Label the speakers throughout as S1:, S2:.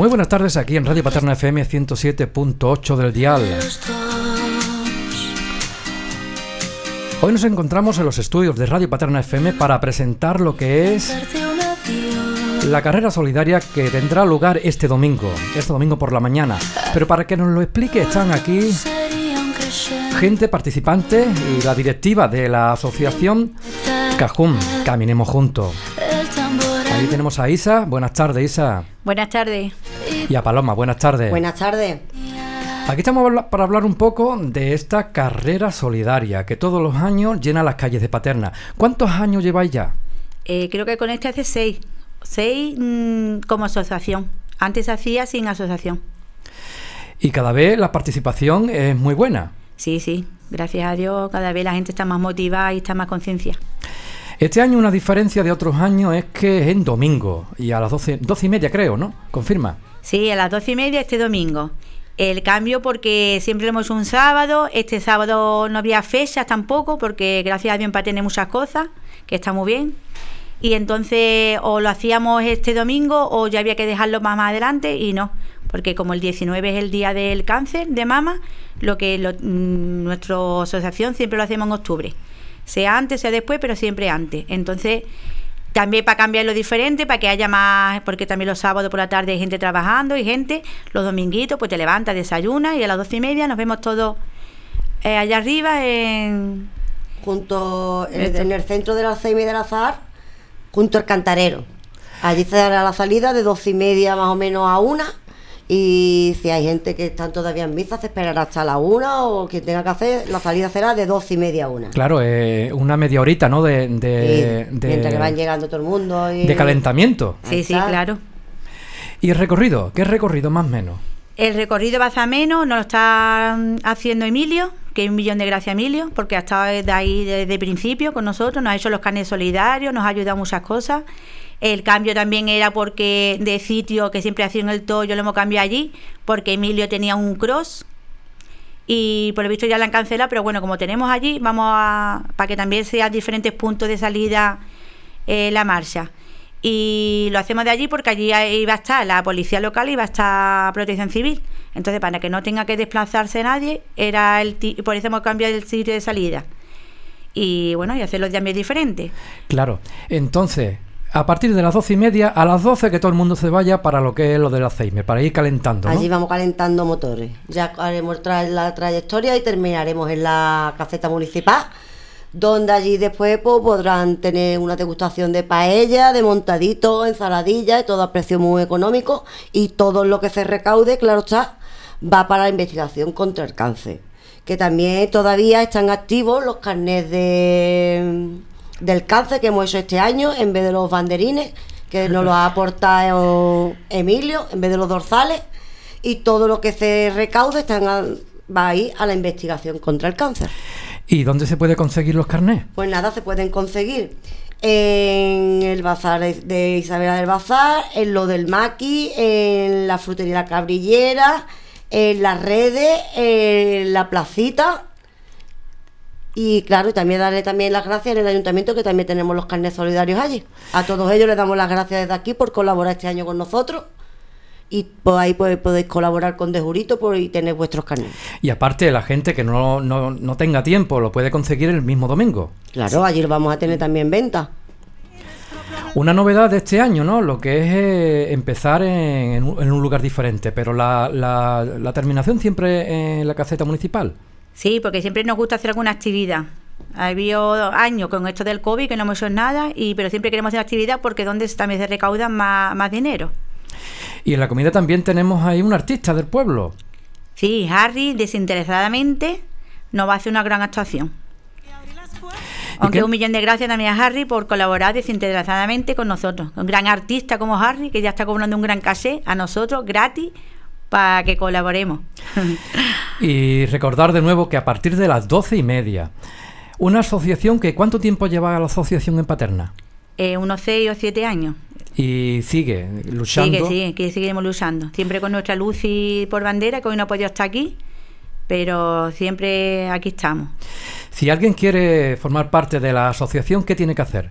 S1: Muy buenas tardes aquí en Radio Paterna FM 107.8 del dial. Hoy nos encontramos en los estudios de Radio Paterna FM para presentar lo que es la carrera solidaria que tendrá lugar este domingo, este domingo por la mañana. Pero para que nos lo explique están aquí gente participante y la directiva de la asociación Cajún, Caminemos Juntos. Ahí tenemos a Isa. Buenas tardes, Isa.
S2: Buenas tardes.
S1: Y a Paloma. Buenas tardes.
S3: Buenas tardes.
S1: Aquí estamos para hablar un poco de esta carrera solidaria que todos los años llena las calles de Paterna. ¿Cuántos años lleváis ya?
S2: Eh, creo que con este hace seis. Seis mm, como asociación. Antes hacía sin asociación.
S1: Y cada vez la participación es muy buena.
S2: Sí, sí. Gracias a Dios cada vez la gente está más motivada y está más conciencia.
S1: Este año una diferencia de otros años es que es en domingo y a las doce, doce y media creo, ¿no? ¿Confirma?
S2: Sí, a las doce y media este domingo. El cambio porque siempre lo hemos un sábado, este sábado no había fechas tampoco porque gracias a Dios tener muchas cosas, que está muy bien. Y entonces o lo hacíamos este domingo o ya había que dejarlo más, más adelante y no, porque como el 19 es el día del cáncer de mama, lo que mm, nuestra asociación siempre lo hacemos en octubre, sea antes, sea después, pero siempre antes. Entonces, también para cambiarlo diferente, para que haya más, porque también los sábados por la tarde hay gente trabajando y gente, los dominguitos, pues te levantas, desayunas y a las doce y media nos vemos todos eh, allá arriba en...
S3: Junto en, el centro del Alzheimer del Azar, junto al Cantarero. Allí se dará la salida de doce y media más o menos a una y si hay gente que están todavía en misa, se esperará hasta la una o quien tenga que hacer, la salida será de dos y media a una.
S1: Claro, eh, una media horita, ¿no? De,
S3: mientras que van llegando todo el mundo. Y...
S1: De calentamiento.
S2: Sí, sí, claro.
S1: ¿Y el recorrido? ¿Qué recorrido más o menos?
S2: El recorrido va a menos, nos lo está haciendo Emilio, que es un millón de gracias Emilio, porque ha estado de ahí desde el principio con nosotros, nos ha hecho los carnes solidarios, nos ha ayudado muchas cosas. El cambio también era porque de sitio que siempre hacía en el Toyo lo hemos cambiado allí, porque Emilio tenía un cross y por lo visto ya la han cancelado, pero bueno, como tenemos allí, vamos a. para que también sea diferentes puntos de salida eh, la marcha. Y lo hacemos de allí porque allí iba a estar la policía local y iba a estar protección civil. Entonces, para que no tenga que desplazarse nadie, era el por eso hemos cambiado el sitio de salida. Y bueno, y hacer los cambios diferentes.
S1: Claro. Entonces, a partir de las doce y media, a las doce que todo el mundo se vaya para lo que es lo del Alzheimer, para ir calentando.
S3: Allí vamos calentando motores. Ya haremos la trayectoria y terminaremos en la caseta municipal, donde allí después pues, podrán tener una degustación de paella, de montadito, ensaladilla, todo a precio muy económico y todo lo que se recaude, claro está, va para la investigación contra el cáncer. Que también todavía están activos los carnets de del cáncer que hemos hecho este año, en vez de los banderines, que nos lo ha aportado Emilio, en vez de los dorsales, y todo lo que se recaude están va a ir a la investigación contra el cáncer.
S1: ¿Y dónde se puede conseguir los carnés?
S3: Pues nada, se pueden conseguir en el bazar de Isabela del Bazar, en lo del Maqui, en la frutería La Cabrillera, en las redes, en la placita y claro, y también darle también las gracias en el ayuntamiento que también tenemos los carnes solidarios allí. A todos ellos les damos las gracias desde aquí por colaborar este año con nosotros. Y pues ahí pues, podéis colaborar con Dejurito por, y tener vuestros carnes.
S1: Y aparte, la gente que no, no, tenga tiempo lo puede conseguir el mismo domingo.
S3: Claro, allí lo vamos a tener también venta.
S1: Una novedad de este año, ¿no? Lo que es eh, empezar en, un, lugar diferente, pero la, la, la terminación siempre en la caseta municipal.
S2: Sí, porque siempre nos gusta hacer alguna actividad. Ha habido años con esto del COVID que no hemos hecho nada, y, pero siempre queremos hacer actividad porque donde también se recauda más, más dinero.
S1: Y en la comida también tenemos ahí un artista del pueblo.
S2: Sí, Harry desinteresadamente nos va a hacer una gran actuación. Aunque un millón de gracias también a Harry por colaborar desinteresadamente con nosotros. Un gran artista como Harry, que ya está cobrando un gran caché a nosotros, gratis, para que colaboremos.
S1: y recordar de nuevo que a partir de las doce y media, una asociación que ¿cuánto tiempo lleva la asociación en Paterna?
S2: Eh, unos seis o siete años.
S1: Y sigue luchando.
S2: Sigue, sigue, que seguimos luchando. Siempre con nuestra luz y por bandera, que hoy no ha podido estar aquí, pero siempre aquí estamos.
S1: Si alguien quiere formar parte de la asociación, ¿qué tiene que hacer?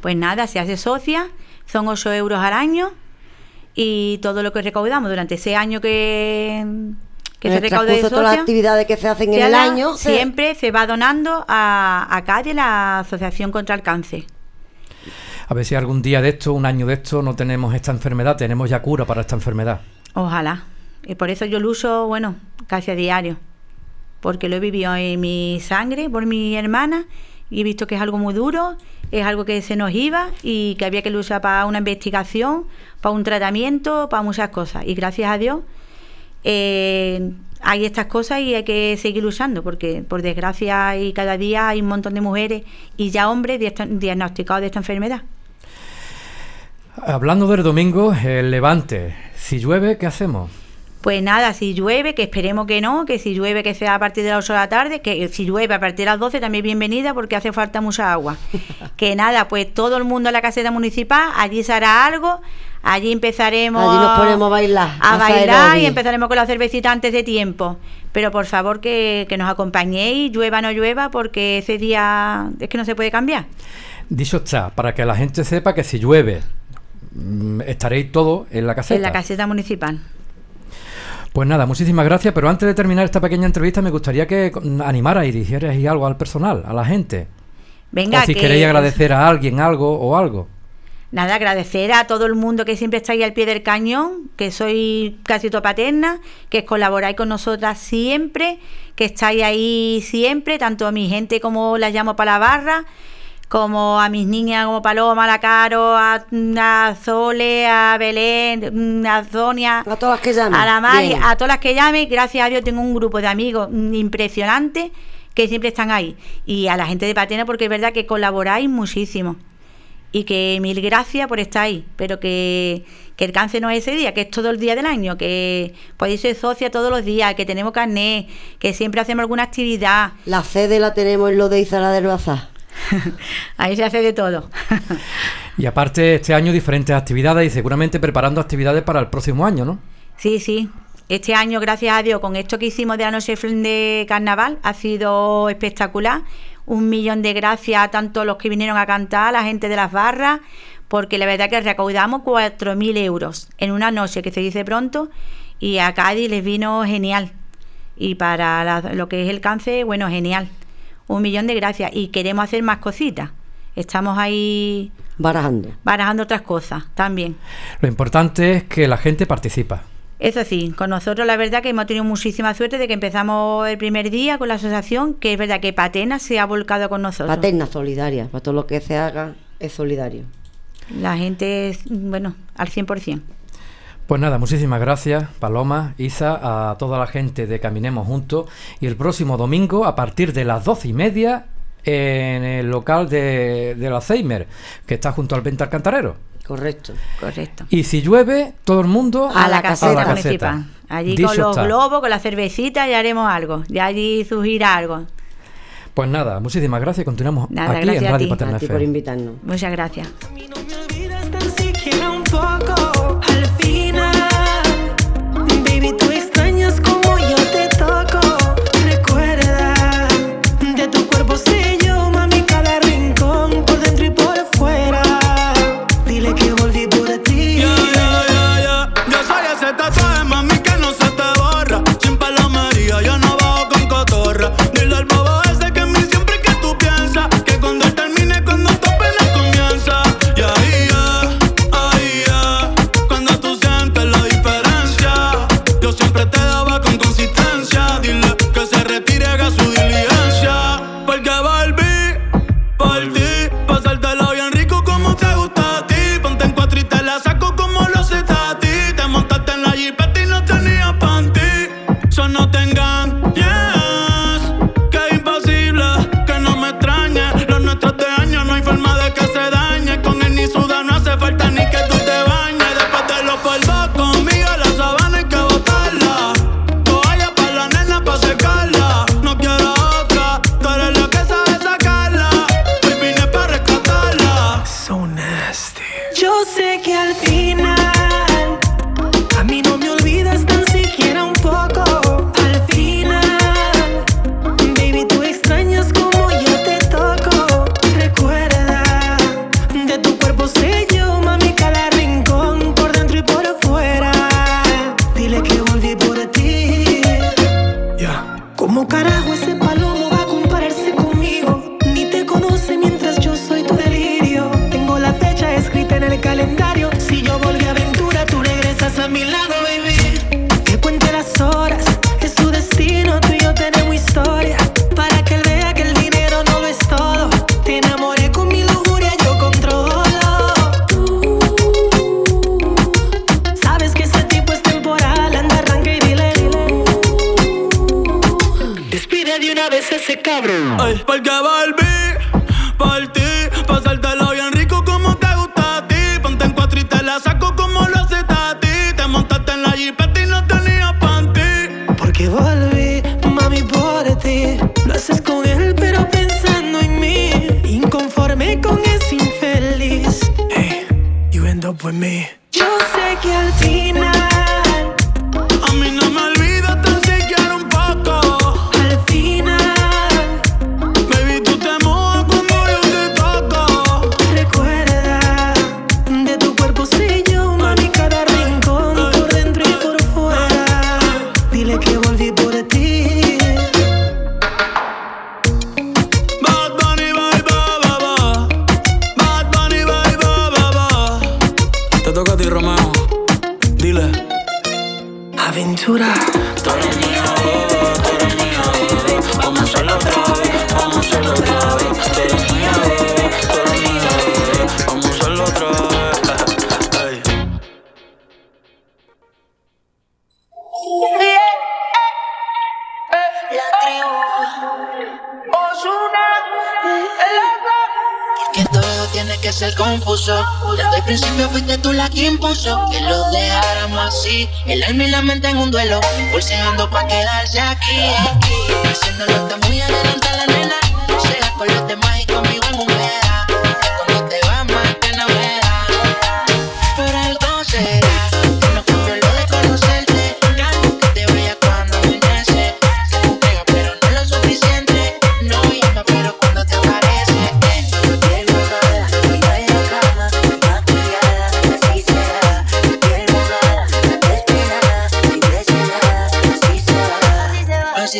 S2: Pues nada, se hace socia, son 8 euros al año y todo lo que recaudamos durante ese año que, que se recauda de
S3: todas las actividades que se hacen en el año
S2: siempre se... va donando a, a Calle, la Asociación contra el Cáncer.
S1: A ver si algún día de esto, un año de esto, no tenemos esta enfermedad, tenemos ya cura para esta enfermedad.
S2: Ojalá. Y por eso yo lo uso, bueno, casi a diario. Porque lo he vivido en mi sangre por mi hermana y he visto que es algo muy duro, es algo que se nos iba y que había que usar para una investigación, para un tratamiento, para muchas cosas. Y gracias a Dios eh, hay estas cosas y hay que seguir usando, porque por desgracia y cada día hay un montón de mujeres y ya hombres diagnosticados de esta enfermedad.
S1: Hablando del domingo, el levante, si llueve, ¿qué hacemos?
S2: Pues nada, si llueve, que esperemos que no, que si llueve que sea a partir de las 8 de la tarde, que si llueve a partir de las 12 también bienvenida porque hace falta mucha agua. que nada, pues todo el mundo a la caseta municipal, allí se hará algo, allí empezaremos
S3: allí nos ponemos a bailar.
S2: A, bailar y empezaremos con la cervecita antes de tiempo. Pero por favor que, que nos acompañéis, llueva o no llueva, porque ese día es que no se puede cambiar.
S1: Dicho está, para que la gente sepa que si llueve, mm, estaréis todos en la caseta.
S2: En la caseta municipal.
S1: Pues nada, muchísimas gracias, pero antes de terminar esta pequeña entrevista me gustaría que animara y dijeras algo al personal, a la gente.
S2: Venga,
S1: o si queréis agradecer a alguien algo o algo.
S2: Nada, agradecer a todo el mundo que siempre está ahí al pie del cañón, que soy casi tu paterna, que colaboráis con nosotras siempre, que estáis ahí siempre, tanto a mi gente como la llamo para la barra, como a mis niñas como Paloma, a la Caro, a, Zole, a Belén, a Zonia,
S3: a todas las que llamen,
S2: a la Mari, a todas las que llamen, gracias a Dios tengo un grupo de amigos impresionante que siempre están ahí. Y a la gente de Patena porque es verdad que colaboráis muchísimo. Y que mil gracias por estar ahí, pero que, que el cáncer no es ese día, que es todo el día del año, que podéis ser socia todos los días, que tenemos carnet, que siempre hacemos alguna actividad.
S3: La sede la tenemos en lo de Izala del Bazar.
S2: Ahí se hace de todo.
S1: y aparte, este año diferentes actividades y seguramente preparando actividades para el próximo año, ¿no?
S2: Sí, sí. Este año, gracias a Dios, con esto que hicimos de la noche de carnaval, ha sido espectacular. Un millón de gracias a tanto los que vinieron a cantar, a la gente de las barras, porque la verdad que recaudamos 4.000 euros en una noche, que se dice pronto, y a Cádiz les vino genial. Y para lo que es el cáncer, bueno, genial un millón de gracias y queremos hacer más cositas. Estamos ahí
S3: barajando.
S2: Barajando otras cosas también.
S1: Lo importante es que la gente participa.
S2: Eso sí, con nosotros la verdad que hemos tenido muchísima suerte de que empezamos el primer día con la asociación, que es verdad que Patena se ha volcado con nosotros.
S3: Patena solidaria, para todo lo que se haga es solidario.
S2: La gente es, bueno, al 100%.
S1: Pues nada, muchísimas gracias, Paloma, Isa, a toda la gente de Caminemos Juntos. Y el próximo domingo, a partir de las doce y media, en el local de, del Alzheimer, que está junto al Venta Cantarero.
S3: Correcto,
S2: correcto.
S1: Y si llueve, todo el mundo
S2: a la caseta, municipal. Allí con los globos, con la cervecita, ya haremos algo. Ya allí surgirá algo.
S1: Pues nada, muchísimas gracias. Continuamos aquí en Radio Paterna
S3: por invitarnos.
S2: Muchas gracias.
S4: with me. Yo sé que al final.
S5: así. El alma y la mente en un duelo, forceando pa' quedarse aquí, aquí. Haciéndolo tan muy adelantada la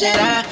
S5: should